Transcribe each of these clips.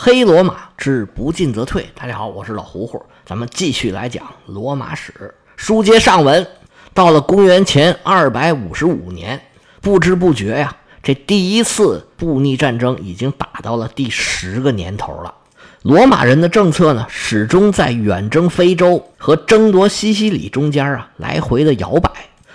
黑罗马之不进则退。大家好，我是老胡胡，咱们继续来讲罗马史。书接上文，到了公元前二百五十五年，不知不觉呀，这第一次布匿战争已经打到了第十个年头了。罗马人的政策呢，始终在远征非洲和争夺西西里中间啊来回的摇摆。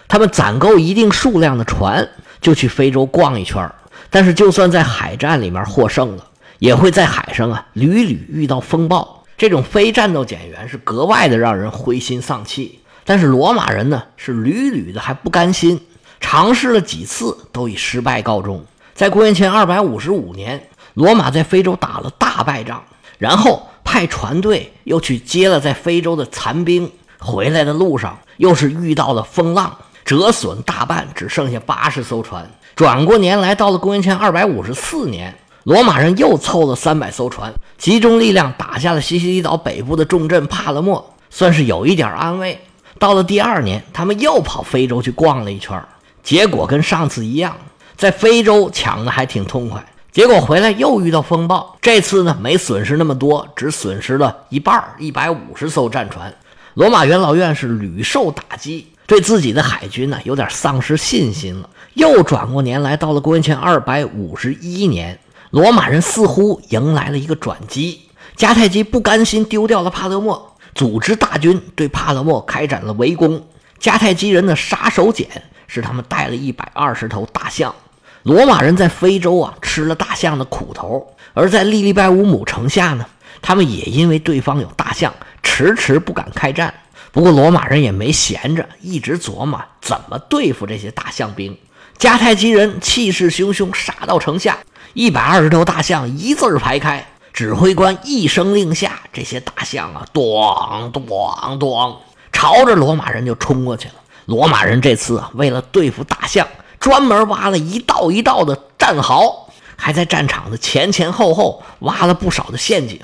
他们攒够一定数量的船，就去非洲逛一圈但是，就算在海战里面获胜了，也会在海上啊屡屡遇到风暴。这种非战斗减员是格外的让人灰心丧气。但是罗马人呢，是屡屡的还不甘心，尝试了几次都以失败告终。在公元前二百五十五年，罗马在非洲打了大败仗，然后派船队又去接了在非洲的残兵。回来的路上，又是遇到了风浪，折损大半，只剩下八十艘船。转过年来到了公元前二百五十四年，罗马人又凑了三百艘船，集中力量打下了西西里岛北部的重镇帕勒莫，算是有一点安慰。到了第二年，他们又跑非洲去逛了一圈，结果跟上次一样，在非洲抢的还挺痛快。结果回来又遇到风暴，这次呢没损失那么多，只损失了一半，一百五十艘战船。罗马元老院是屡受打击，对自己的海军呢有点丧失信心了。又转过年来到了公元前二百五十一年，罗马人似乎迎来了一个转机。迦太基不甘心丢掉了帕勒莫。组织大军对帕勒莫开展了围攻。迦太基人的杀手锏是他们带了一百二十头大象。罗马人在非洲啊吃了大象的苦头，而在利利拜乌姆城下呢，他们也因为对方有大象，迟迟不敢开战。不过罗马人也没闲着，一直琢磨怎么对付这些大象兵。迦太基人气势汹汹杀到城下，一百二十头大象一字排开。指挥官一声令下，这些大象啊，咣咣咣，朝着罗马人就冲过去了。罗马人这次啊，为了对付大象，专门挖了一道一道的战壕，还在战场的前前后后挖了不少的陷阱。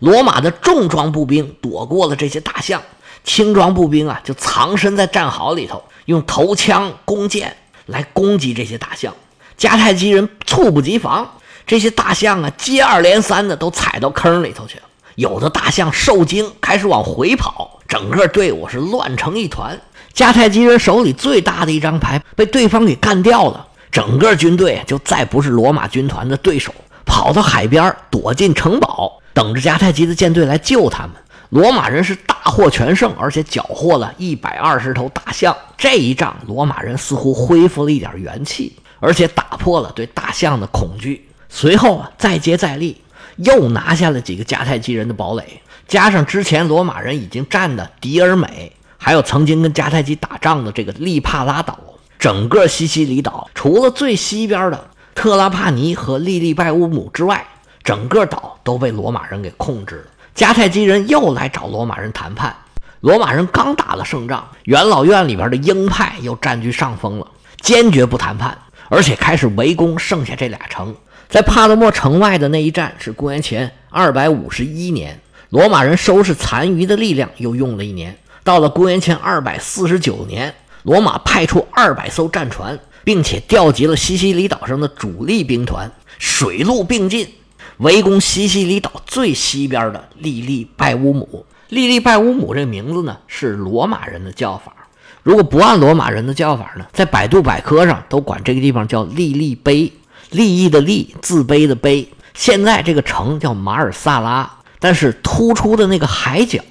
罗马的重装步兵躲过了这些大象，轻装步兵啊，就藏身在战壕里头，用头枪、弓箭来攻击这些大象。迦太基人猝不及防。这些大象啊，接二连三的都踩到坑里头去了。有的大象受惊，开始往回跑，整个队伍是乱成一团。迦太基人手里最大的一张牌被对方给干掉了，整个军队就再不是罗马军团的对手，跑到海边躲进城堡，等着迦太基的舰队来救他们。罗马人是大获全胜，而且缴获了一百二十头大象。这一仗，罗马人似乎恢复了一点元气，而且打破了对大象的恐惧。随后啊，再接再厉，又拿下了几个迦太基人的堡垒，加上之前罗马人已经占的迪尔美，还有曾经跟迦太基打仗的这个利帕拉岛，整个西西里岛除了最西边的特拉帕尼和利利拜乌姆之外，整个岛都被罗马人给控制了。迦太基人又来找罗马人谈判，罗马人刚打了胜仗，元老院里边的鹰派又占据上风了，坚决不谈判，而且开始围攻剩下这俩城。在帕勒莫城外的那一战是公元前二百五十一年，罗马人收拾残余的力量又用了一年。到了公元前二百四十九年，罗马派出二百艘战船，并且调集了西西里岛上的主力兵团，水陆并进，围攻西西里岛最西边的利利拜乌姆。利利拜乌姆这名字呢，是罗马人的叫法。如果不按罗马人的叫法呢，在百度百科上都管这个地方叫利利碑。利益的利，自卑的卑。现在这个城叫马尔萨拉，但是突出的那个海角，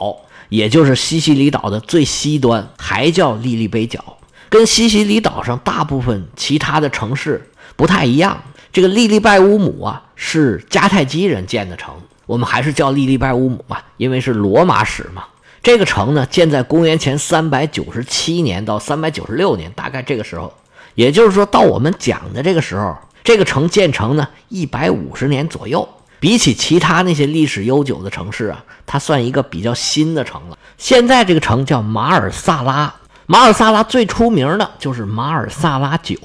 也就是西西里岛的最西端，还叫利利贝角，跟西西里岛上大部分其他的城市不太一样。这个利利拜乌姆啊，是迦太基人建的城，我们还是叫利利拜乌姆吧，因为是罗马史嘛。这个城呢，建在公元前三百九十七年到三百九十六年，大概这个时候，也就是说到我们讲的这个时候。这个城建成呢，一百五十年左右，比起其他那些历史悠久的城市啊，它算一个比较新的城了。现在这个城叫马尔萨拉，马尔萨拉最出名的就是马尔萨拉酒，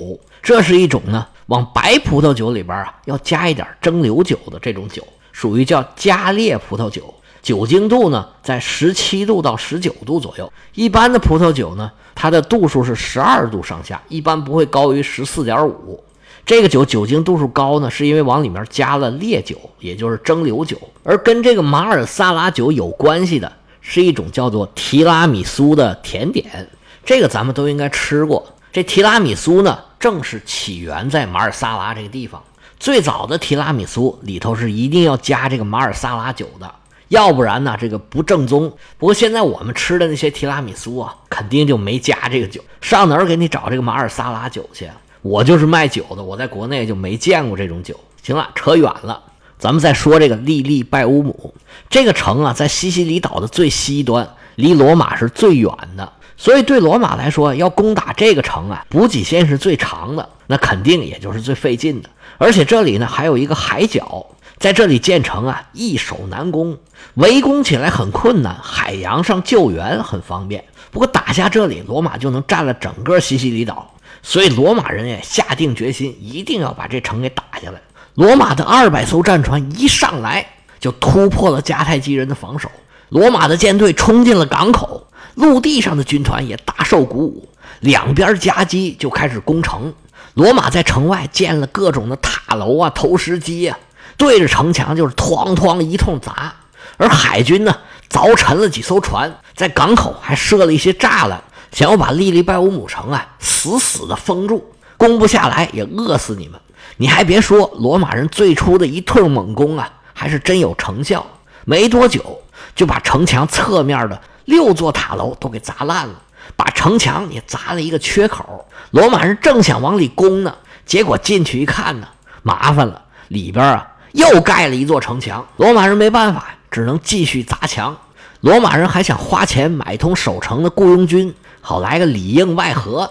这是一种呢往白葡萄酒里边啊要加一点蒸馏酒的这种酒，属于叫加烈葡萄酒，酒精度呢在十七度到十九度左右。一般的葡萄酒呢，它的度数是十二度上下，一般不会高于十四点五。这个酒酒精度数高呢，是因为往里面加了烈酒，也就是蒸馏酒。而跟这个马尔萨拉酒有关系的是一种叫做提拉米苏的甜点，这个咱们都应该吃过。这提拉米苏呢，正是起源在马尔萨拉这个地方。最早的提拉米苏里头是一定要加这个马尔萨拉酒的，要不然呢，这个不正宗。不过现在我们吃的那些提拉米苏啊，肯定就没加这个酒。上哪儿给你找这个马尔萨拉酒去？我就是卖酒的，我在国内就没见过这种酒。行了，扯远了，咱们再说这个利利拜乌姆这个城啊，在西西里岛的最西端，离罗马是最远的。所以对罗马来说，要攻打这个城啊，补给线是最长的，那肯定也就是最费劲的。而且这里呢，还有一个海角，在这里建成啊，易守难攻，围攻起来很困难，海洋上救援很方便。不过打下这里，罗马就能占了整个西西里岛。所以罗马人也下定决心，一定要把这城给打下来。罗马的二百艘战船一上来就突破了迦太基人的防守，罗马的舰队冲进了港口，陆地上的军团也大受鼓舞，两边夹击就开始攻城。罗马在城外建了各种的塔楼啊、投石机啊，对着城墙就是哐哐一通砸。而海军呢，凿沉了几艘船，在港口还设了一些栅栏。想要把利利拜乌姆城啊死死的封住，攻不下来也饿死你们。你还别说，罗马人最初的一通猛攻啊，还是真有成效。没多久就把城墙侧面的六座塔楼都给砸烂了，把城墙也砸了一个缺口。罗马人正想往里攻呢，结果进去一看呢，麻烦了，里边啊又盖了一座城墙。罗马人没办法，只能继续砸墙。罗马人还想花钱买通守城的雇佣军。好来个里应外合，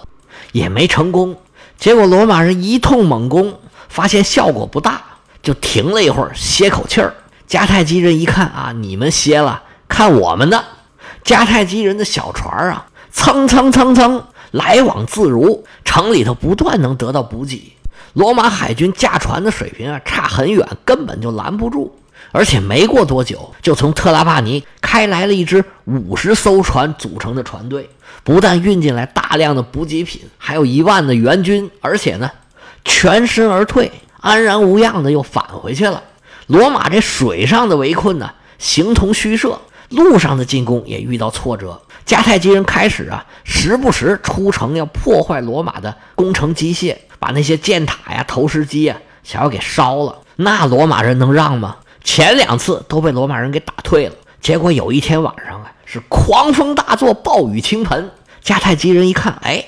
也没成功。结果罗马人一通猛攻，发现效果不大，就停了一会儿，歇口气儿。迦太基人一看啊，你们歇了，看我们的！迦太基人的小船啊，蹭蹭蹭蹭来往自如，城里头不断能得到补给。罗马海军驾船的水平啊，差很远，根本就拦不住。而且没过多久，就从特拉帕尼开来了一支五十艘船组成的船队。不但运进来大量的补给品，还有一万的援军，而且呢，全身而退，安然无恙的又返回去了。罗马这水上的围困呢，形同虚设；路上的进攻也遇到挫折。迦太基人开始啊，时不时出城要破坏罗马的工程机械，把那些箭塔呀、投石机呀，想要给烧了。那罗马人能让吗？前两次都被罗马人给打退了。结果有一天晚上啊，是狂风大作，暴雨倾盆。迦太基人一看，哎，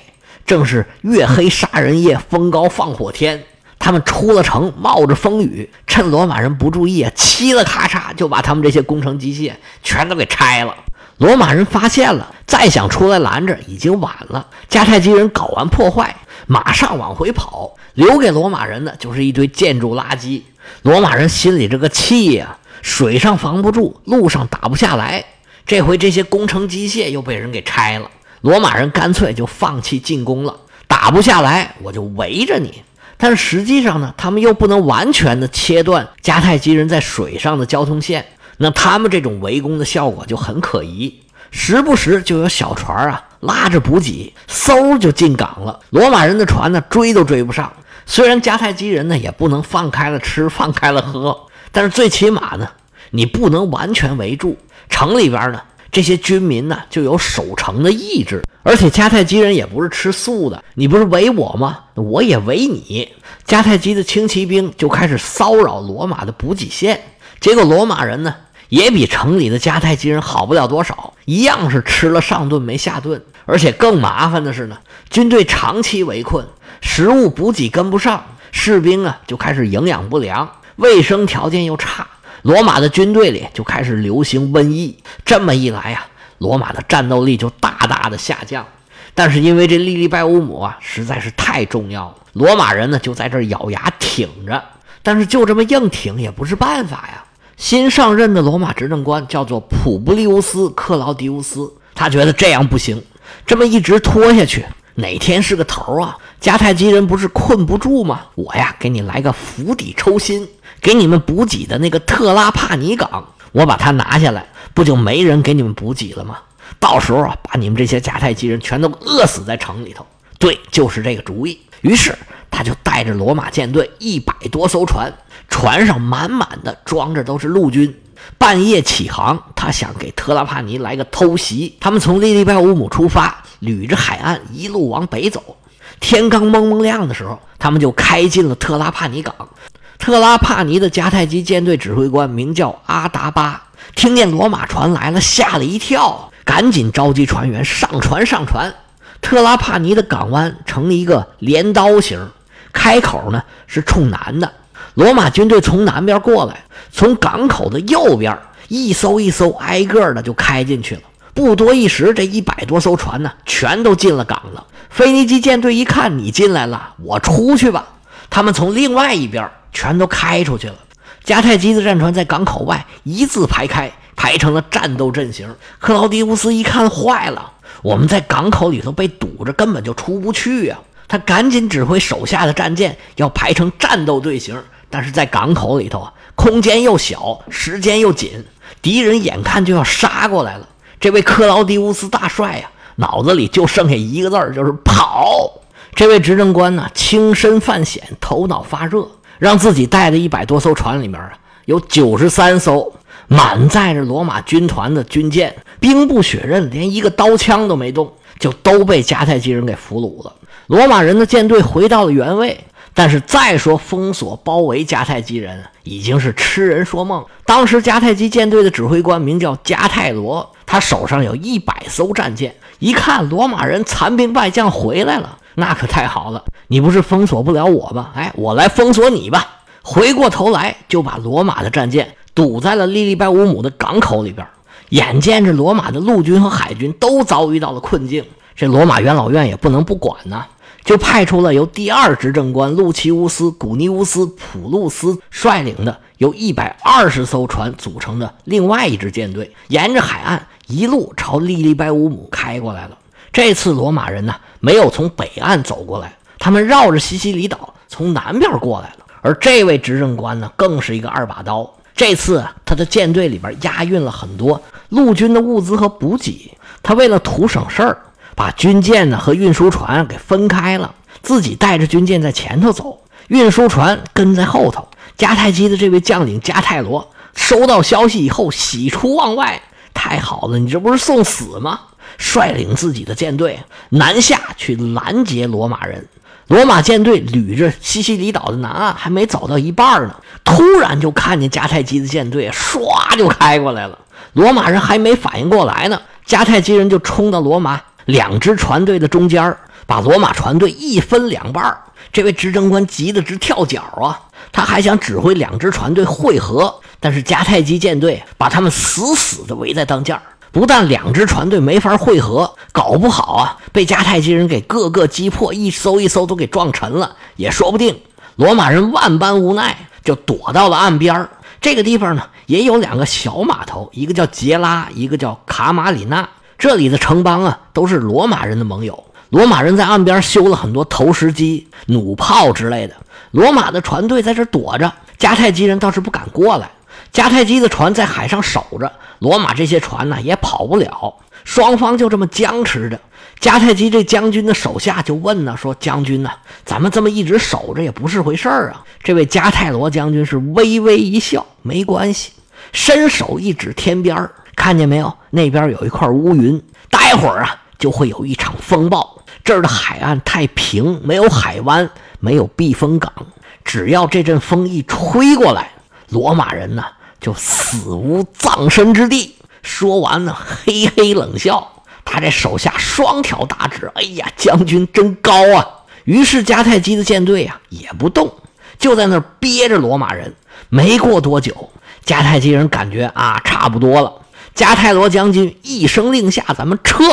正是月黑杀人夜，风高放火天。他们出了城，冒着风雨，趁罗马人不注意啊，嘁了咔嚓就把他们这些工程机械全都给拆了。罗马人发现了，再想出来拦着已经晚了。迦太基人搞完破坏，马上往回跑，留给罗马人的就是一堆建筑垃圾。罗马人心里这个气呀！水上防不住，路上打不下来。这回这些工程机械又被人给拆了，罗马人干脆就放弃进攻了。打不下来，我就围着你。但实际上呢，他们又不能完全的切断迦太基人在水上的交通线，那他们这种围攻的效果就很可疑。时不时就有小船啊拉着补给，嗖就进港了。罗马人的船呢追都追不上。虽然迦太基人呢也不能放开了吃，放开了喝。但是最起码呢，你不能完全围住城里边呢，这些军民呢就有守城的意志。而且迦太基人也不是吃素的，你不是围我吗？我也围你。迦太基的轻骑兵就开始骚扰罗马的补给线，结果罗马人呢也比城里的迦太基人好不了多少，一样是吃了上顿没下顿。而且更麻烦的是呢，军队长期围困，食物补给跟不上，士兵啊就开始营养不良。卫生条件又差，罗马的军队里就开始流行瘟疫。这么一来呀，罗马的战斗力就大大的下降。但是因为这利利拜乌姆啊实在是太重要了，罗马人呢就在这咬牙挺着。但是就这么硬挺也不是办法呀。新上任的罗马执政官叫做普布利乌斯·克劳迪乌斯，他觉得这样不行，这么一直拖下去。哪天是个头啊？迦太基人不是困不住吗？我呀，给你来个釜底抽薪，给你们补给的那个特拉帕尼港，我把它拿下来，不就没人给你们补给了吗？到时候啊，把你们这些迦太基人全都饿死在城里头。对，就是这个主意。于是他就带着罗马舰队一百多艘船，船上满满的装着都是陆军。半夜起航，他想给特拉帕尼来个偷袭。他们从利利拜乌姆出发，捋着海岸一路往北走。天刚蒙蒙亮的时候，他们就开进了特拉帕尼港。特拉帕尼的迦太基舰队指挥官名叫阿达巴，听见罗马船来了，吓了一跳，赶紧召集船员上船上船。特拉帕尼的港湾呈一个镰刀形，开口呢是冲南的。罗马军队从南边过来，从港口的右边一艘一艘挨个的就开进去了。不多一时，这一百多艘船呢，全都进了港了。腓尼基舰队一看你进来了，我出去吧。他们从另外一边全都开出去了。迦太基的战船在港口外一字排开，排成了战斗阵型。克劳迪乌斯一看，坏了，我们在港口里头被堵着，根本就出不去呀。他赶紧指挥手下的战舰要排成战斗队形。但是在港口里头啊，空间又小，时间又紧，敌人眼看就要杀过来了。这位克劳迪乌斯大帅呀，脑子里就剩下一个字儿，就是跑。这位执政官呢，轻身犯险，头脑发热，让自己带的一百多艘船里面啊，有九十三艘满载着罗马军团的军舰，兵不血刃，连一个刀枪都没动，就都被迦太基人给俘虏了。罗马人的舰队回到了原位。但是再说封锁包围迦太基人，已经是痴人说梦。当时迦太基舰队的指挥官名叫迦太罗，他手上有一百艘战舰。一看罗马人残兵败将回来了，那可太好了！你不是封锁不了我吗？哎，我来封锁你吧！回过头来就把罗马的战舰堵在了利利拜乌姆的港口里边。眼见着罗马的陆军和海军都遭遇到了困境，这罗马元老院也不能不管呢。就派出了由第二执政官路奇乌斯·古尼乌斯·普鲁斯率领的由一百二十艘船组成的另外一支舰队，沿着海岸一路朝利利拜乌姆开过来了。这次罗马人呢，没有从北岸走过来，他们绕着西西里岛从南边过来了。而这位执政官呢，更是一个二把刀。这次他的舰队里边押运了很多陆军的物资和补给，他为了图省事儿。把军舰呢和运输船给分开了，自己带着军舰在前头走，运输船跟在后头。迦太基的这位将领迦太罗收到消息以后，喜出望外，太好了，你这不是送死吗？率领自己的舰队南下去拦截罗马人。罗马舰队捋着西西里岛的南岸，还没走到一半呢，突然就看见迦太基的舰队唰就开过来了。罗马人还没反应过来呢，迦太基人就冲到罗马。两支船队的中间把罗马船队一分两半这位执政官急得直跳脚啊！他还想指挥两支船队汇合，但是迦太基舰队把他们死死地围在当间不但两支船队没法汇合，搞不好啊，被迦太基人给各个击破，一艘一艘都给撞沉了，也说不定。罗马人万般无奈，就躲到了岸边这个地方呢，也有两个小码头，一个叫杰拉，一个叫卡马里纳。这里的城邦啊，都是罗马人的盟友。罗马人在岸边修了很多投石机、弩炮之类的。罗马的船队在这躲着，迦太基人倒是不敢过来。迦太基的船在海上守着，罗马这些船呢也跑不了。双方就这么僵持着。迦太基这将军的手下就问呢，说：“将军呢，咱们这么一直守着也不是回事儿啊。”这位迦太罗将军是微微一笑：“没关系。”伸手一指天边儿。看见没有？那边有一块乌云，待会儿啊就会有一场风暴。这儿的海岸太平，没有海湾，没有避风港。只要这阵风一吹过来，罗马人呢就死无葬身之地。说完呢，嘿嘿冷笑。他这手下双挑大指，哎呀，将军真高啊！于是迦太基的舰队啊也不动，就在那憋着罗马人。没过多久，迦太基人感觉啊差不多了。迦太罗将军一声令下，咱们撤，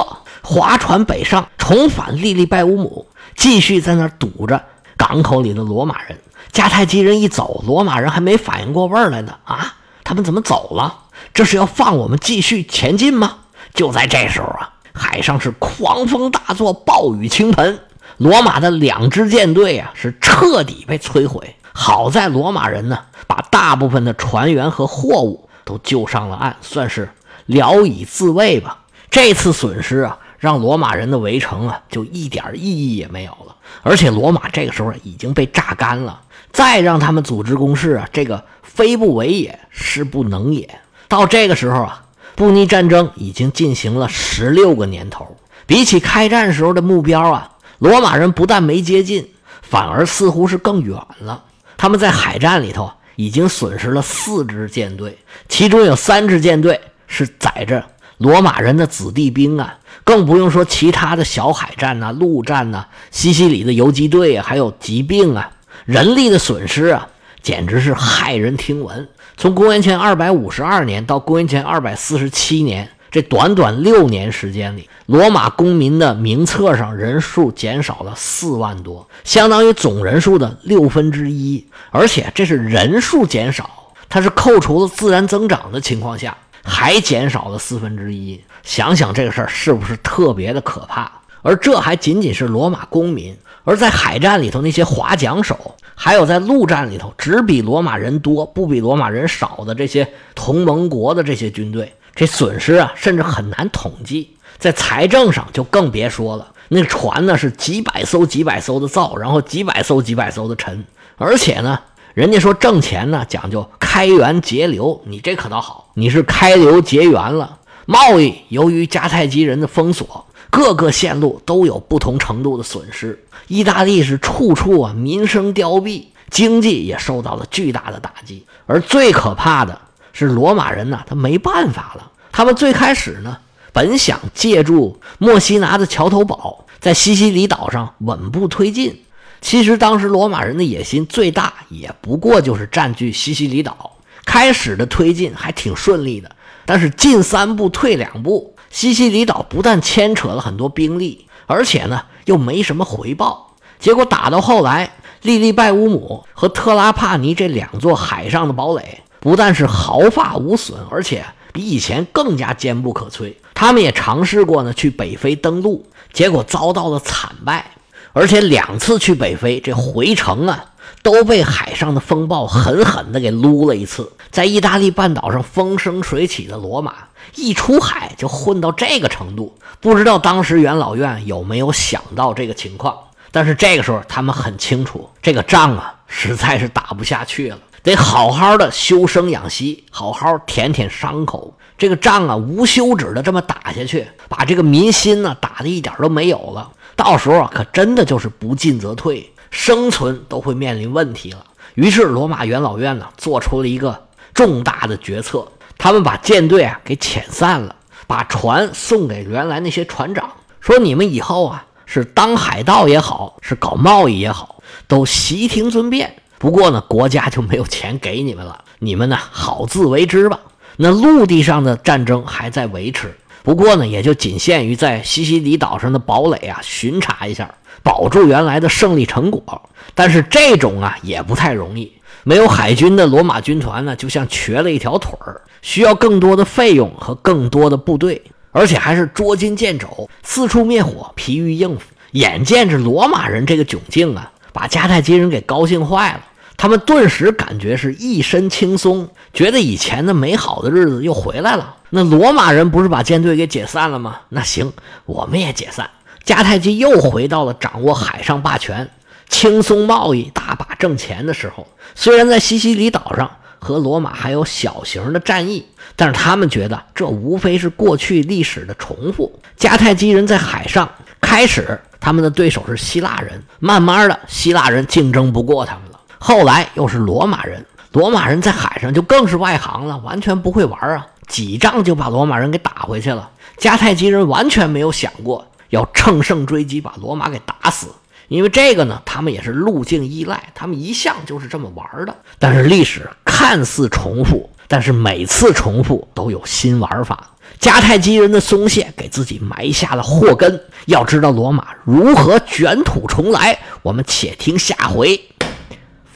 划船北上，重返利利拜乌姆，继续在那堵着港口里的罗马人。迦太基人一走，罗马人还没反应过味儿来呢。啊，他们怎么走了？这是要放我们继续前进吗？就在这时候啊，海上是狂风大作，暴雨倾盆，罗马的两支舰队啊是彻底被摧毁。好在罗马人呢，把大部分的船员和货物都救上了岸，算是。聊以自慰吧。这次损失啊，让罗马人的围城啊就一点意义也没有了。而且罗马这个时候已经被榨干了，再让他们组织攻势啊，这个非不为也是不能也。到这个时候啊，布匿战争已经进行了十六个年头，比起开战时候的目标啊，罗马人不但没接近，反而似乎是更远了。他们在海战里头已经损失了四支舰队，其中有三支舰队是载着罗马人的子弟兵啊。更不用说其他的小海战呐、陆战呐、西西里的游击队啊，还有疾病啊、人力的损失啊，简直是骇人听闻。从公元前二百五十二年到公元前二百四十七年，这短短六年时间里，罗马公民的名册上人数减少了四万多，相当于总人数的六分之一。而且这是人数减少，它是扣除了自然增长的情况下。还减少了四分之一，想想这个事儿是不是特别的可怕？而这还仅仅是罗马公民，而在海战里头那些划桨手，还有在陆战里头只比罗马人多不比罗马人少的这些同盟国的这些军队，这损失啊，甚至很难统计。在财政上就更别说了，那船呢是几百艘几百艘的造，然后几百艘几百艘的沉，而且呢。人家说挣钱呢讲究开源节流，你这可倒好，你是开流节源了。贸易由于迦太基人的封锁，各个线路都有不同程度的损失。意大利是处处啊民生凋敝，经济也受到了巨大的打击。而最可怕的是罗马人呢，他没办法了。他们最开始呢，本想借助墨西拿的桥头堡，在西西里岛上稳步推进。其实当时罗马人的野心最大，也不过就是占据西西里岛。开始的推进还挺顺利的，但是进三步退两步，西西里岛不但牵扯了很多兵力，而且呢又没什么回报。结果打到后来，利利拜乌姆和特拉帕尼这两座海上的堡垒，不但是毫发无损，而且比以前更加坚不可摧。他们也尝试过呢去北非登陆，结果遭到了惨败。而且两次去北非，这回程啊都被海上的风暴狠狠地给撸了一次。在意大利半岛上风生水起的罗马，一出海就混到这个程度，不知道当时元老院有没有想到这个情况。但是这个时候他们很清楚，这个仗啊实在是打不下去了，得好好的休生养息，好好舔舔伤口。这个仗啊无休止的这么打下去，把这个民心呢打的一点都没有了。到时候啊，可真的就是不进则退，生存都会面临问题了。于是，罗马元老院呢做出了一个重大的决策，他们把舰队啊给遣散了，把船送给原来那些船长，说你们以后啊是当海盗也好，是搞贸易也好，都悉听尊便。不过呢，国家就没有钱给你们了，你们呢好自为之吧。那陆地上的战争还在维持。不过呢，也就仅限于在西西里岛上的堡垒啊巡查一下，保住原来的胜利成果。但是这种啊也不太容易，没有海军的罗马军团呢，就像瘸了一条腿儿，需要更多的费用和更多的部队，而且还是捉襟见肘，四处灭火，疲于应付。眼见着罗马人这个窘境啊，把迦太基人给高兴坏了，他们顿时感觉是一身轻松，觉得以前的美好的日子又回来了。那罗马人不是把舰队给解散了吗？那行，我们也解散。迦太基又回到了掌握海上霸权、轻松贸易、大把挣钱的时候。虽然在西西里岛上和罗马还有小型的战役，但是他们觉得这无非是过去历史的重复。迦太基人在海上开始，他们的对手是希腊人，慢慢的，希腊人竞争不过他们。后来又是罗马人，罗马人在海上就更是外行了，完全不会玩啊。几仗就把罗马人给打回去了。迦太基人完全没有想过要乘胜追击，把罗马给打死。因为这个呢，他们也是路径依赖，他们一向就是这么玩的。但是历史看似重复，但是每次重复都有新玩法。迦太基人的松懈给自己埋下了祸根。要知道罗马如何卷土重来，我们且听下回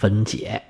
分解。